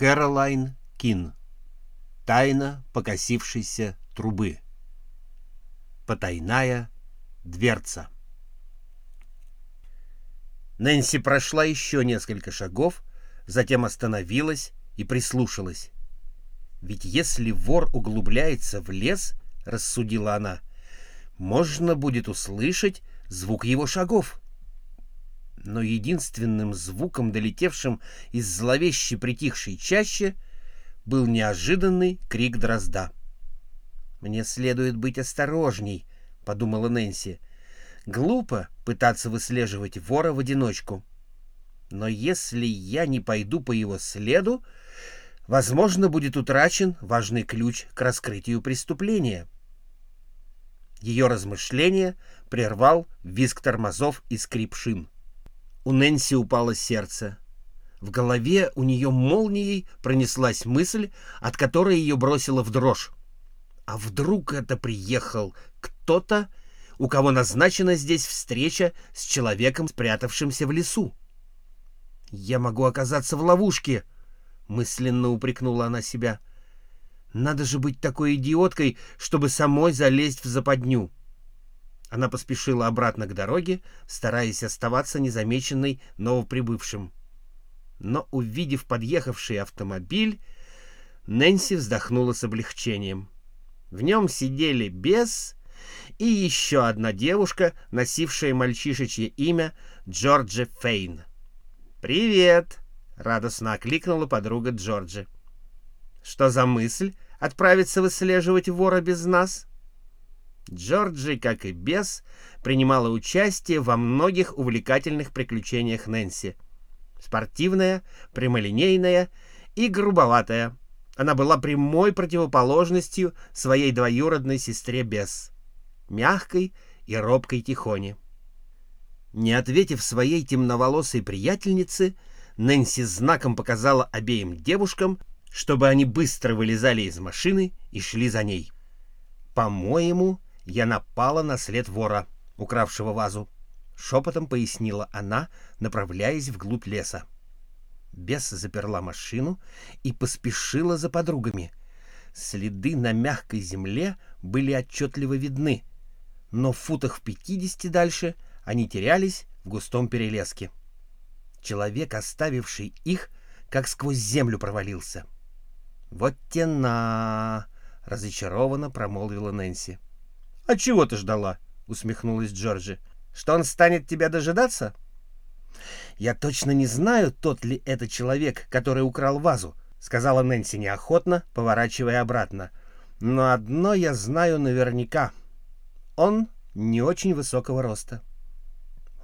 Кэролайн Кин. Тайна покосившейся трубы. Потайная дверца. Нэнси прошла еще несколько шагов, затем остановилась и прислушалась. Ведь если вор углубляется в лес, рассудила она, можно будет услышать звук его шагов. Но единственным звуком, долетевшим из зловеще притихшей чащи, был неожиданный крик дрозда. «Мне следует быть осторожней», — подумала Нэнси. «Глупо пытаться выслеживать вора в одиночку. Но если я не пойду по его следу, возможно, будет утрачен важный ключ к раскрытию преступления». Ее размышления прервал визг тормозов и скрип шин. У Нэнси упало сердце. В голове у нее молнией пронеслась мысль, от которой ее бросило в дрожь. А вдруг это приехал кто-то, у кого назначена здесь встреча с человеком, спрятавшимся в лесу? «Я могу оказаться в ловушке», — мысленно упрекнула она себя. «Надо же быть такой идиоткой, чтобы самой залезть в западню». Она поспешила обратно к дороге, стараясь оставаться незамеченной новоприбывшим. Но, увидев подъехавший автомобиль, Нэнси вздохнула с облегчением. В нем сидели бес и еще одна девушка, носившая мальчишечье имя Джорджи Фейн. «Привет!» — радостно окликнула подруга Джорджи. «Что за мысль отправиться выслеживать вора без нас?» Джорджи, как и бес, принимала участие во многих увлекательных приключениях Нэнси. Спортивная, прямолинейная и грубоватая. Она была прямой противоположностью своей двоюродной сестре Бес, мягкой и робкой Тихоне. Не ответив своей темноволосой приятельнице, Нэнси знаком показала обеим девушкам, чтобы они быстро вылезали из машины и шли за ней. «По-моему, я напала на след вора, укравшего вазу», — шепотом пояснила она, направляясь вглубь леса. Бес заперла машину и поспешила за подругами. Следы на мягкой земле были отчетливо видны, но в футах в пятидесяти дальше они терялись в густом перелеске. Человек, оставивший их, как сквозь землю провалился. «Вот тена!» — разочарованно промолвила Нэнси. «А чего ты ждала?» — усмехнулась Джорджи. «Что он станет тебя дожидаться?» «Я точно не знаю, тот ли это человек, который украл вазу», — сказала Нэнси неохотно, поворачивая обратно. «Но одно я знаю наверняка. Он не очень высокого роста».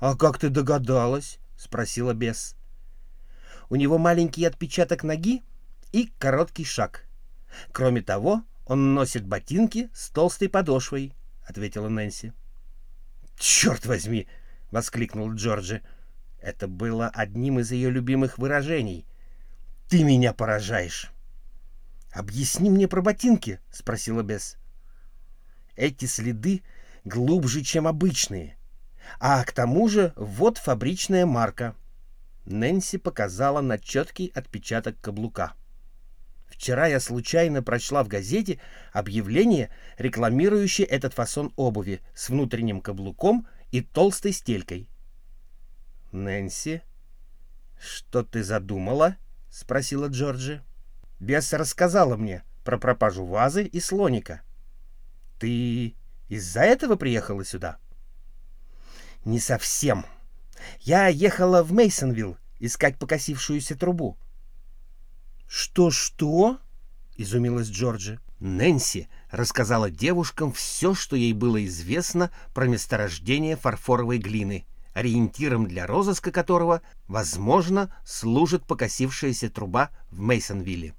«А как ты догадалась?» — спросила бес. «У него маленький отпечаток ноги и короткий шаг. Кроме того, он носит ботинки с толстой подошвой», — ответила Нэнси. «Черт возьми!» — воскликнул Джорджи. Это было одним из ее любимых выражений. «Ты меня поражаешь!» «Объясни мне про ботинки», — спросила Бесс. «Эти следы глубже, чем обычные. А к тому же вот фабричная марка». Нэнси показала на четкий отпечаток каблука. Вчера я случайно прочла в газете объявление, рекламирующее этот фасон обуви с внутренним каблуком и толстой стелькой. «Нэнси, что ты задумала?» — спросила Джорджи. «Бесс рассказала мне про пропажу вазы и слоника. Ты из-за этого приехала сюда?» «Не совсем. Я ехала в Мейсонвилл искать покосившуюся трубу». «Что-что?» — изумилась Джорджи. Нэнси рассказала девушкам все, что ей было известно про месторождение фарфоровой глины — ориентиром для розыска которого, возможно, служит покосившаяся труба в Мейсонвилле.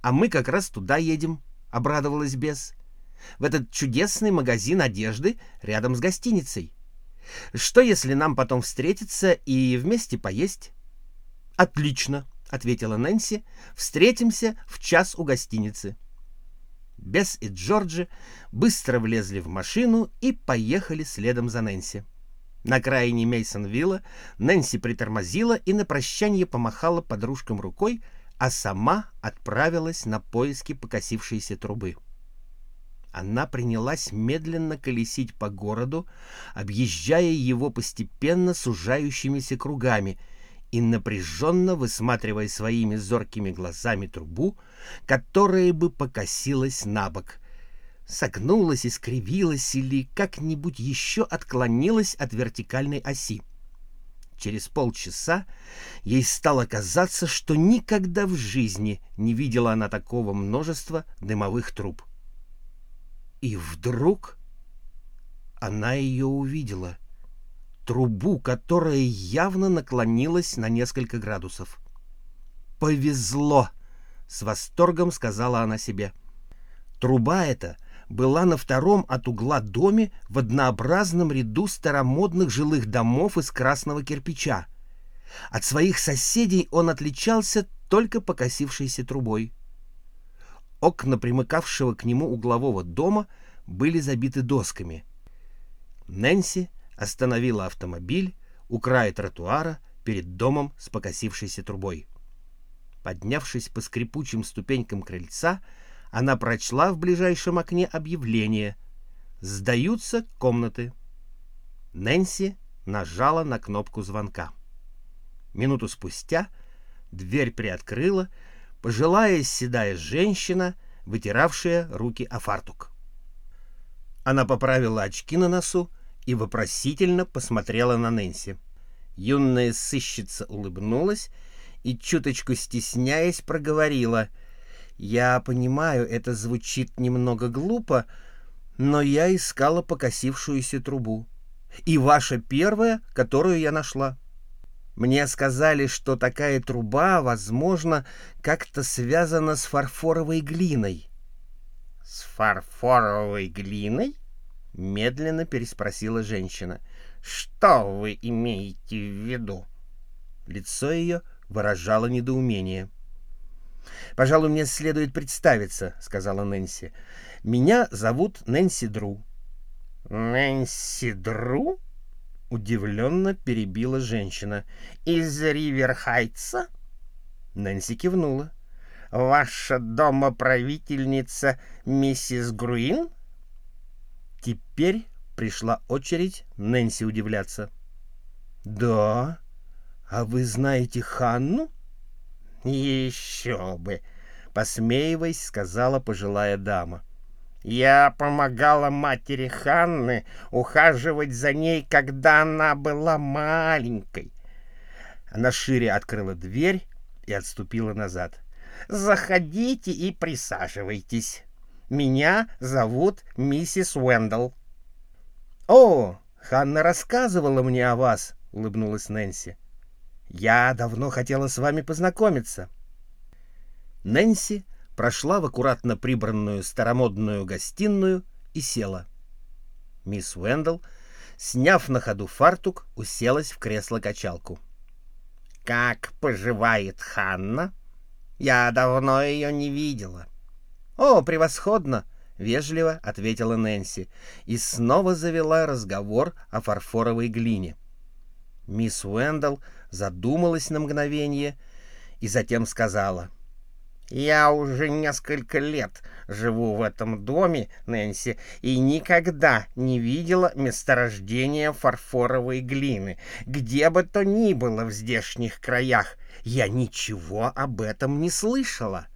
«А мы как раз туда едем», — обрадовалась Бес. «В этот чудесный магазин одежды рядом с гостиницей. Что, если нам потом встретиться и вместе поесть?» «Отлично», — ответила Нэнси. «Встретимся в час у гостиницы». Бес и Джорджи быстро влезли в машину и поехали следом за Нэнси. На окраине Мейсонвилла Нэнси притормозила и на прощание помахала подружкам рукой, а сама отправилась на поиски покосившейся трубы. Она принялась медленно колесить по городу, объезжая его постепенно сужающимися кругами и напряженно высматривая своими зоркими глазами трубу, которая бы покосилась на бок, согнулась, искривилась или как-нибудь еще отклонилась от вертикальной оси. Через полчаса ей стало казаться, что никогда в жизни не видела она такого множества дымовых труб. И вдруг она ее увидела. Трубу, которая явно наклонилась на несколько градусов. «Повезло!» — с восторгом сказала она себе. Труба эта была на втором от угла доме в однообразном ряду старомодных жилых домов из красного кирпича. От своих соседей он отличался только покосившейся трубой. Окна примыкавшего к нему углового дома были забиты досками. Нэнси остановила автомобиль у края тротуара перед домом с покосившейся трубой. Поднявшись по скрипучим ступенькам крыльца, она прочла в ближайшем окне объявление «Сдаются комнаты». Нэнси нажала на кнопку звонка. Минуту спустя дверь приоткрыла пожилая седая женщина, вытиравшая руки о фартук. Она поправила очки на носу и вопросительно посмотрела на Нэнси. Юная сыщица улыбнулась и, чуточку стесняясь, проговорила. «Я понимаю, это звучит немного глупо, но я искала покосившуюся трубу. И ваша первая, которую я нашла. Мне сказали, что такая труба, возможно, как-то связана с фарфоровой глиной. — С фарфоровой глиной? — медленно переспросила женщина. — Что вы имеете в виду? Лицо ее выражало недоумение. — Пожалуй, мне следует представиться, — сказала Нэнси. — Меня зовут Нэнси Дру. — Нэнси Дру? Удивленно перебила женщина. «Из Риверхайтса?» Нэнси кивнула. «Ваша домоправительница миссис Груин?» Теперь пришла очередь Нэнси удивляться. «Да? А вы знаете Ханну?» «Еще бы!» — посмеиваясь, сказала пожилая дама. — я помогала матери Ханны ухаживать за ней, когда она была маленькой. Она шире открыла дверь и отступила назад. «Заходите и присаживайтесь. Меня зовут миссис Уэндалл». «О, Ханна рассказывала мне о вас», — улыбнулась Нэнси. «Я давно хотела с вами познакомиться». Нэнси прошла в аккуратно прибранную старомодную гостиную и села. Мисс Уэндалл, сняв на ходу фартук, уселась в кресло-качалку. «Как поживает Ханна? Я давно ее не видела». «О, превосходно!» — вежливо ответила Нэнси и снова завела разговор о фарфоровой глине. Мисс Уэндалл задумалась на мгновение и затем сказала — я уже несколько лет живу в этом доме, Нэнси, и никогда не видела месторождения фарфоровой глины, где бы то ни было в здешних краях. Я ничего об этом не слышала.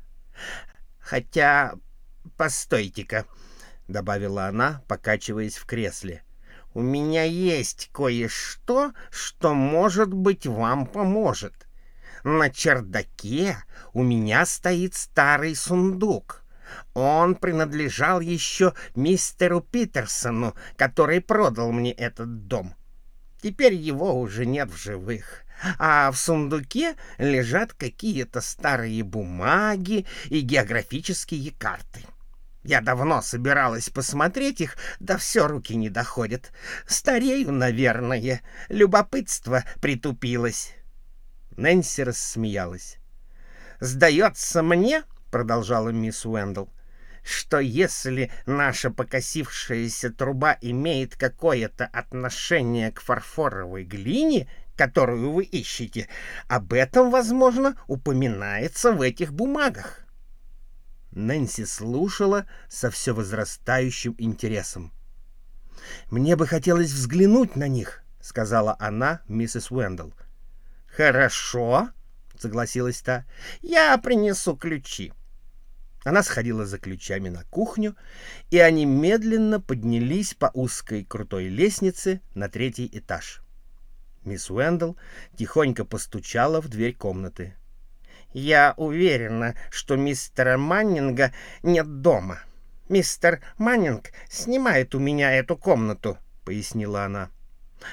Хотя, постойте-ка, — добавила она, покачиваясь в кресле, — у меня есть кое-что, что, может быть, вам поможет. На чердаке у меня стоит старый сундук. Он принадлежал еще мистеру Питерсону, который продал мне этот дом. Теперь его уже нет в живых. А в сундуке лежат какие-то старые бумаги и географические карты. Я давно собиралась посмотреть их, да все руки не доходят. Старею, наверное. Любопытство притупилось. Нэнси рассмеялась. «Сдается мне, — продолжала мисс Уэндл, — что если наша покосившаяся труба имеет какое-то отношение к фарфоровой глине, которую вы ищете. Об этом, возможно, упоминается в этих бумагах. Нэнси слушала со все возрастающим интересом. «Мне бы хотелось взглянуть на них», — сказала она миссис Уэндл. «Хорошо», — согласилась та. «Я принесу ключи». Она сходила за ключами на кухню, и они медленно поднялись по узкой крутой лестнице на третий этаж. Мисс Уэндл тихонько постучала в дверь комнаты. «Я уверена, что мистера Маннинга нет дома. Мистер Маннинг снимает у меня эту комнату», — пояснила она.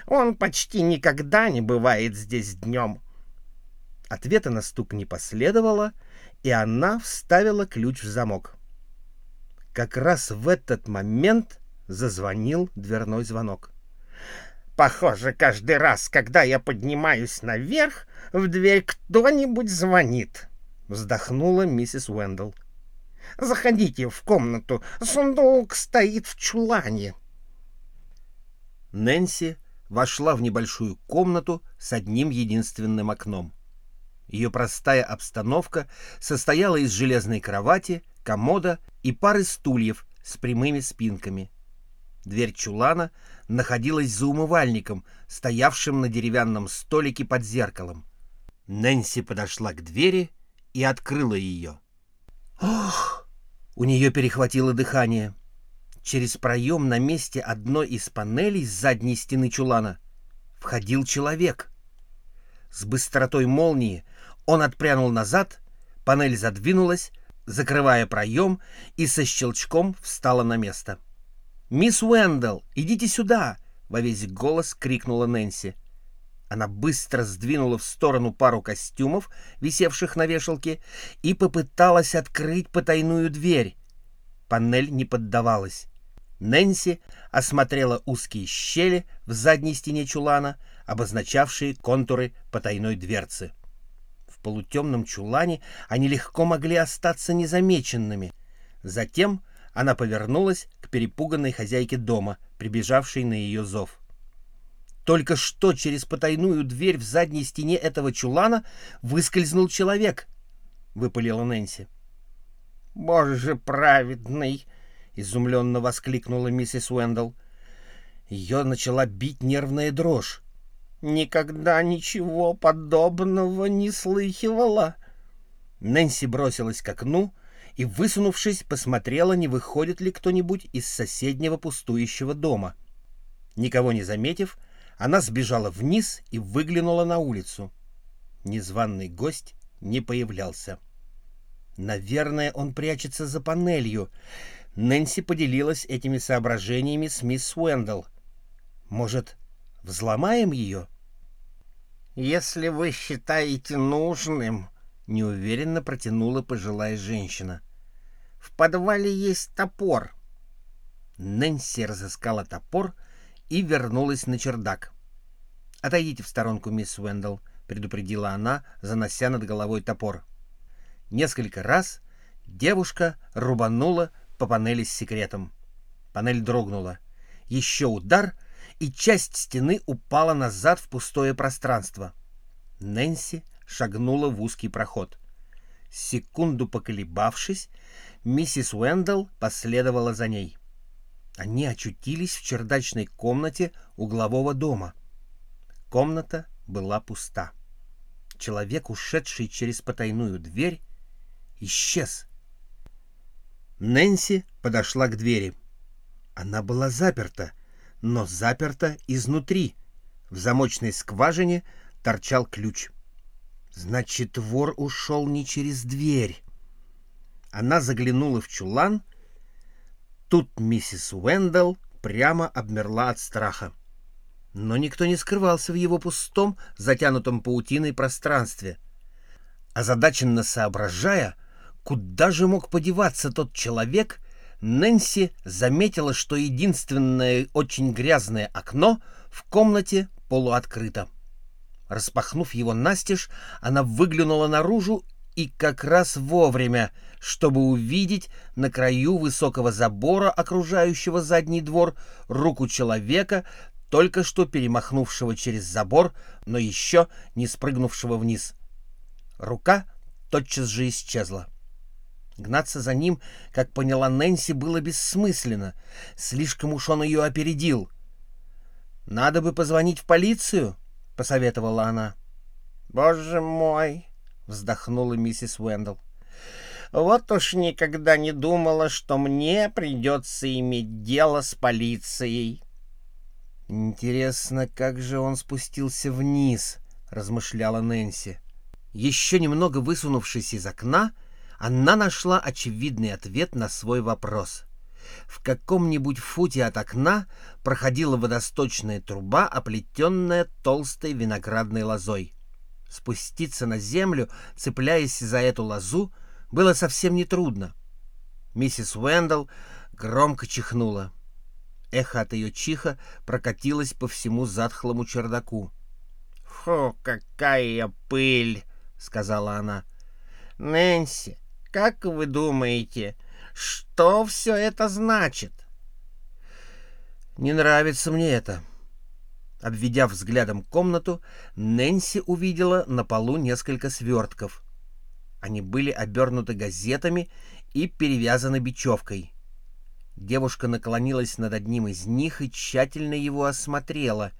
«Он почти никогда не бывает здесь днем». Ответа на стук не последовало, и она вставила ключ в замок. Как раз в этот момент зазвонил дверной звонок. Похоже, каждый раз, когда я поднимаюсь наверх, в дверь кто-нибудь звонит, вздохнула миссис Уэндл. Заходите в комнату, сундук стоит в чулане. Нэнси вошла в небольшую комнату с одним единственным окном. Ее простая обстановка состояла из железной кровати, комода и пары стульев с прямыми спинками. Дверь чулана находилась за умывальником, стоявшим на деревянном столике под зеркалом. Нэнси подошла к двери и открыла ее. Ох! У нее перехватило дыхание. Через проем на месте одной из панелей с задней стены чулана входил человек. С быстротой молнии он отпрянул назад, панель задвинулась, закрывая проем, и со щелчком встала на место. «Мисс Уэндалл, идите сюда!» — во весь голос крикнула Нэнси. Она быстро сдвинула в сторону пару костюмов, висевших на вешалке, и попыталась открыть потайную дверь. Панель не поддавалась. Нэнси осмотрела узкие щели в задней стене чулана, обозначавшие контуры потайной дверцы полутемном чулане они легко могли остаться незамеченными. Затем она повернулась перепуганной хозяйке дома, прибежавшей на ее зов. Только что через потайную дверь в задней стене этого чулана выскользнул человек, — выпалила Нэнси. — Боже праведный! — изумленно воскликнула миссис Уэндалл. Ее начала бить нервная дрожь. Никогда ничего подобного не слыхивала. Нэнси бросилась к окну и, высунувшись, посмотрела, не выходит ли кто-нибудь из соседнего пустующего дома. Никого не заметив, она сбежала вниз и выглянула на улицу. Незваный гость не появлялся. Наверное, он прячется за панелью. Нэнси поделилась этими соображениями с мисс Уэндалл. Может, взломаем ее? — «Если вы считаете нужным», — неуверенно протянула пожилая женщина. «В подвале есть топор». Нэнси разыскала топор и вернулась на чердак. «Отойдите в сторонку, мисс Уэндалл», — предупредила она, занося над головой топор. Несколько раз девушка рубанула по панели с секретом. Панель дрогнула. Еще удар, и часть стены упала назад в пустое пространство. Нэнси шагнула в узкий проход. Секунду поколебавшись, миссис Уэндалл последовала за ней. Они очутились в чердачной комнате углового дома. Комната была пуста. Человек, ушедший через потайную дверь, исчез. Нэнси подошла к двери. Она была заперта — но заперто изнутри. В замочной скважине торчал ключ. Значит, вор ушел не через дверь. Она заглянула в чулан. Тут миссис Уэндалл прямо обмерла от страха. Но никто не скрывался в его пустом, затянутом паутиной пространстве. Озадаченно соображая, куда же мог подеваться тот человек, Нэнси заметила, что единственное очень грязное окно в комнате полуоткрыто. Распахнув его настежь, она выглянула наружу и как раз вовремя, чтобы увидеть на краю высокого забора, окружающего задний двор, руку человека, только что перемахнувшего через забор, но еще не спрыгнувшего вниз. Рука тотчас же исчезла. Гнаться за ним, как поняла Нэнси, было бессмысленно. Слишком уж он ее опередил. «Надо бы позвонить в полицию», — посоветовала она. «Боже мой!» — вздохнула миссис Уэндл. «Вот уж никогда не думала, что мне придется иметь дело с полицией». «Интересно, как же он спустился вниз?» — размышляла Нэнси. Еще немного высунувшись из окна, она нашла очевидный ответ на свой вопрос. В каком-нибудь футе от окна проходила водосточная труба, оплетенная толстой виноградной лозой. Спуститься на землю, цепляясь за эту лозу, было совсем нетрудно. Миссис Уэндалл громко чихнула. Эхо от ее чиха прокатилось по всему затхлому чердаку. «Фу, какая пыль!» — сказала она. «Нэнси, как вы думаете, что все это значит?» «Не нравится мне это». Обведя взглядом комнату, Нэнси увидела на полу несколько свертков. Они были обернуты газетами и перевязаны бечевкой. Девушка наклонилась над одним из них и тщательно его осмотрела.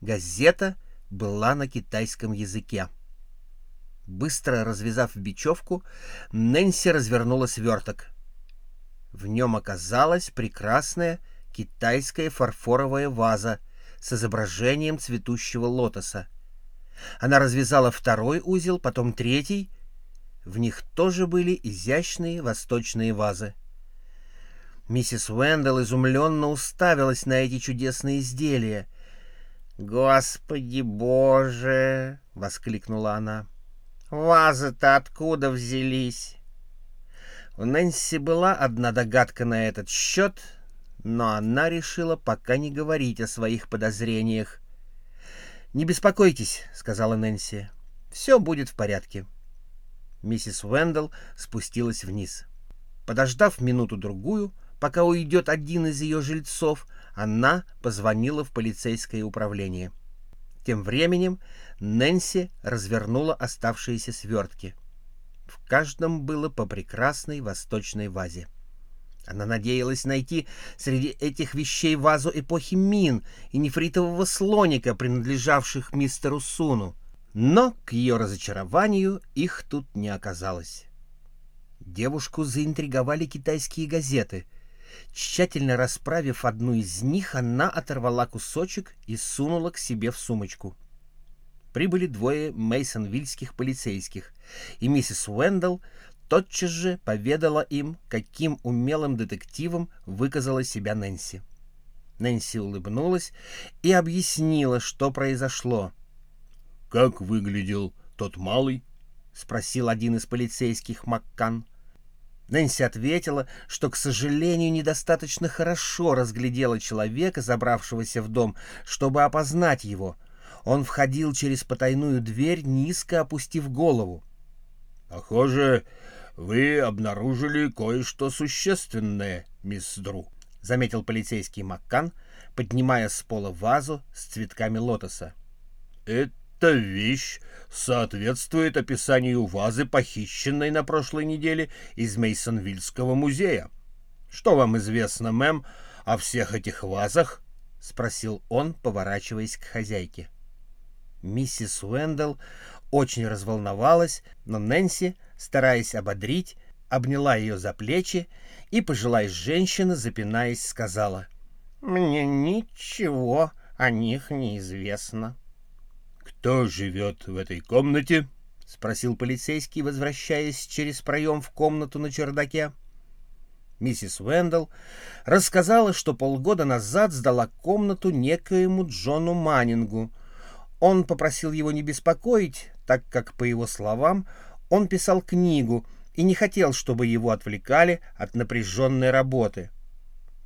Газета была на китайском языке. Быстро развязав бечевку, Нэнси развернула сверток. В нем оказалась прекрасная китайская фарфоровая ваза с изображением цветущего лотоса. Она развязала второй узел, потом третий. В них тоже были изящные восточные вазы. Миссис Уэндалл изумленно уставилась на эти чудесные изделия. «Господи Боже!» — воскликнула она. «Вазы-то откуда взялись?» У Нэнси была одна догадка на этот счет, но она решила пока не говорить о своих подозрениях. «Не беспокойтесь», — сказала Нэнси. «Все будет в порядке». Миссис Уэндалл спустилась вниз. Подождав минуту-другую, Пока уйдет один из ее жильцов, она позвонила в полицейское управление. Тем временем Нэнси развернула оставшиеся свертки. В каждом было по прекрасной восточной вазе. Она надеялась найти среди этих вещей вазу эпохи Мин и нефритового слоника, принадлежавших мистеру Суну. Но, к ее разочарованию, их тут не оказалось. Девушку заинтриговали китайские газеты — Тщательно расправив одну из них, она оторвала кусочек и сунула к себе в сумочку. Прибыли двое мейсонвильских полицейских, и миссис Уэндалл тотчас же поведала им, каким умелым детективом выказала себя Нэнси. Нэнси улыбнулась и объяснила, что произошло. «Как выглядел тот малый?» — спросил один из полицейских Маккан. Нэнси ответила, что, к сожалению, недостаточно хорошо разглядела человека, забравшегося в дом, чтобы опознать его. Он входил через потайную дверь, низко опустив голову. — Похоже, вы обнаружили кое-что существенное, мисс Дру, — заметил полицейский Маккан, поднимая с пола вазу с цветками лотоса. — эта вещь соответствует описанию вазы, похищенной на прошлой неделе из Мейсонвильского музея. Что вам известно, мэм, о всех этих вазах? — спросил он, поворачиваясь к хозяйке. Миссис Уэндалл очень разволновалась, но Нэнси, стараясь ободрить, обняла ее за плечи и, пожилая женщина, запинаясь, сказала, «Мне ничего о них не известно». «Кто живет в этой комнате?» — спросил полицейский, возвращаясь через проем в комнату на чердаке. Миссис Уэндалл рассказала, что полгода назад сдала комнату некоему Джону Маннингу. Он попросил его не беспокоить, так как, по его словам, он писал книгу и не хотел, чтобы его отвлекали от напряженной работы.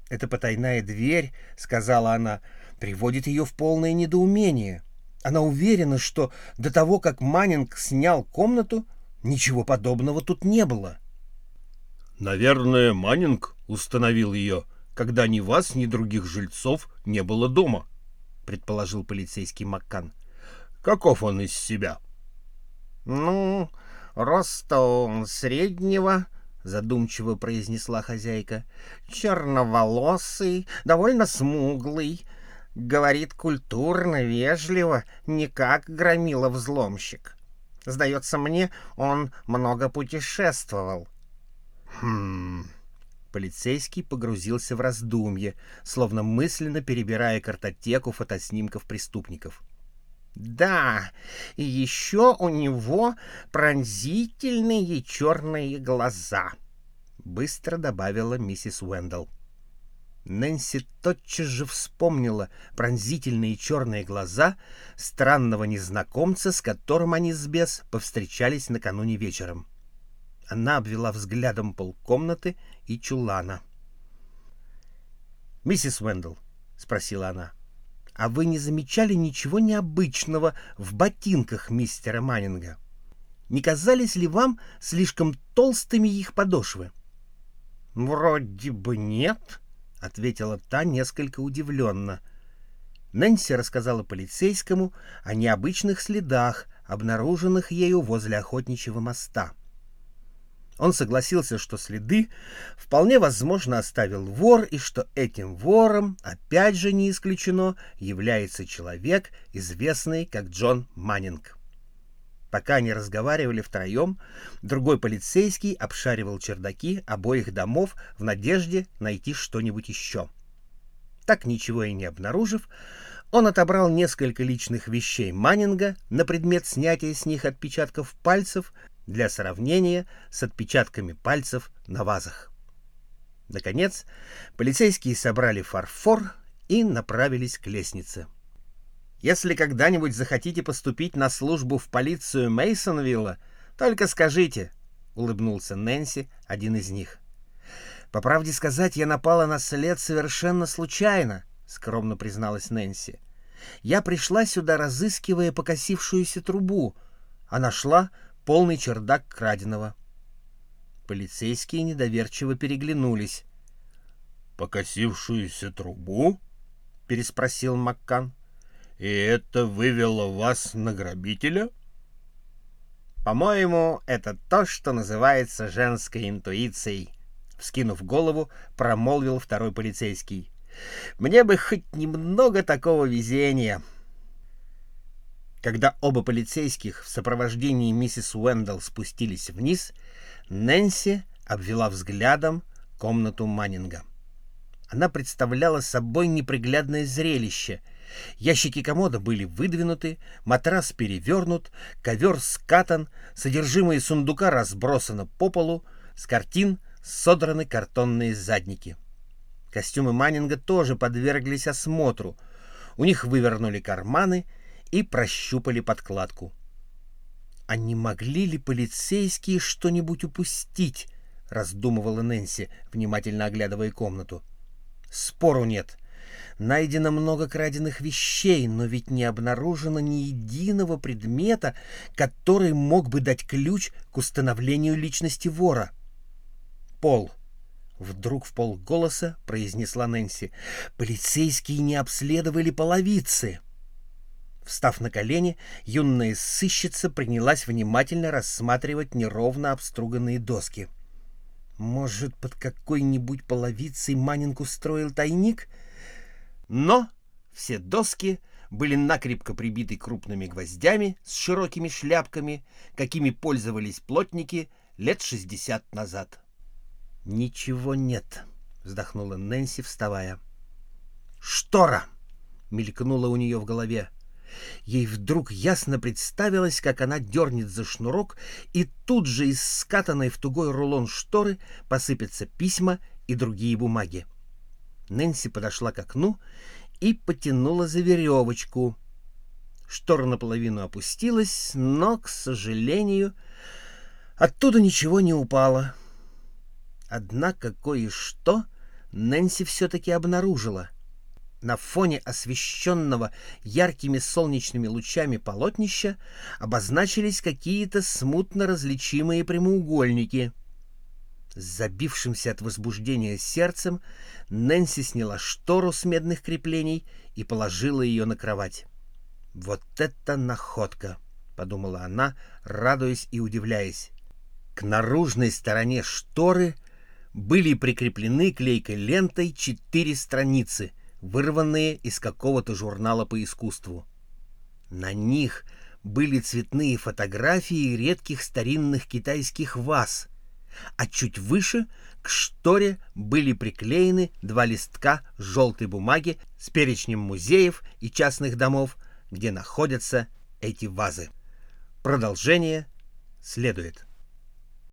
«Эта потайная дверь, — сказала она, — приводит ее в полное недоумение». Она уверена, что до того, как Маннинг снял комнату, ничего подобного тут не было. Наверное, Маннинг установил ее, когда ни вас, ни других жильцов не было дома, — предположил полицейский Маккан. «Каков он из себя?» «Ну, роста он среднего», — задумчиво произнесла хозяйка. «Черноволосый, довольно смуглый. Говорит культурно, вежливо, не как громила-взломщик. Сдается мне, он много путешествовал». «Хм...» Полицейский погрузился в раздумье, словно мысленно перебирая картотеку фотоснимков преступников. Да, и еще у него пронзительные черные глаза, быстро добавила миссис Уэндалл. Нэнси тотчас же вспомнила пронзительные черные глаза странного незнакомца, с которым они с Бес повстречались накануне вечером. Она обвела взглядом полкомнаты и чулана. «Миссис Уэндалл», — спросила она, — а вы не замечали ничего необычного в ботинках мистера Маннинга? Не казались ли вам слишком толстыми их подошвы? — Вроде бы нет, — ответила та несколько удивленно. Нэнси рассказала полицейскому о необычных следах, обнаруженных ею возле охотничьего моста. Он согласился, что следы вполне возможно оставил вор, и что этим вором, опять же не исключено, является человек, известный как Джон Маннинг. Пока они разговаривали втроем, другой полицейский обшаривал чердаки обоих домов в надежде найти что-нибудь еще. Так ничего и не обнаружив, он отобрал несколько личных вещей Маннинга на предмет снятия с них отпечатков пальцев для сравнения с отпечатками пальцев на вазах. Наконец, полицейские собрали фарфор и направились к лестнице. «Если когда-нибудь захотите поступить на службу в полицию Мейсонвилла, только скажите», — улыбнулся Нэнси, один из них. «По правде сказать, я напала на след совершенно случайно», — скромно призналась Нэнси. «Я пришла сюда, разыскивая покосившуюся трубу, а нашла полный чердак краденого. Полицейские недоверчиво переглянулись. «Покосившуюся трубу?» — переспросил Маккан. «И это вывело вас на грабителя?» «По-моему, это то, что называется женской интуицией», — вскинув голову, промолвил второй полицейский. «Мне бы хоть немного такого везения». Когда оба полицейских в сопровождении миссис Уэндалл спустились вниз, Нэнси обвела взглядом комнату Маннинга. Она представляла собой неприглядное зрелище. Ящики комода были выдвинуты, матрас перевернут, ковер скатан, содержимое сундука разбросано по полу, с картин содраны картонные задники. Костюмы Маннинга тоже подверглись осмотру. У них вывернули карманы — и прощупали подкладку. «А не могли ли полицейские что-нибудь упустить?» — раздумывала Нэнси, внимательно оглядывая комнату. «Спору нет. Найдено много краденных вещей, но ведь не обнаружено ни единого предмета, который мог бы дать ключ к установлению личности вора». «Пол», Вдруг в полголоса произнесла Нэнси. «Полицейские не обследовали половицы!» Встав на колени, юная сыщица принялась внимательно рассматривать неровно обструганные доски. Может, под какой-нибудь половицей Манинг устроил тайник? Но все доски были накрепко прибиты крупными гвоздями с широкими шляпками, какими пользовались плотники лет шестьдесят назад. «Ничего нет», — вздохнула Нэнси, вставая. «Штора!» — мелькнула у нее в голове. Ей вдруг ясно представилось, как она дернет за шнурок, и тут же из скатанной в тугой рулон шторы посыпятся письма и другие бумаги. Нэнси подошла к окну и потянула за веревочку. Штора наполовину опустилась, но, к сожалению, оттуда ничего не упало. Однако кое-что Нэнси все-таки обнаружила — на фоне освещенного яркими солнечными лучами полотнища обозначились какие-то смутно различимые прямоугольники. С забившимся от возбуждения сердцем Нэнси сняла штору с медных креплений и положила ее на кровать. «Вот это находка!» — подумала она, радуясь и удивляясь. К наружной стороне шторы были прикреплены клейкой лентой четыре страницы, вырванные из какого-то журнала по искусству. На них были цветные фотографии редких старинных китайских ваз, а чуть выше к шторе были приклеены два листка желтой бумаги с перечнем музеев и частных домов, где находятся эти вазы. Продолжение следует.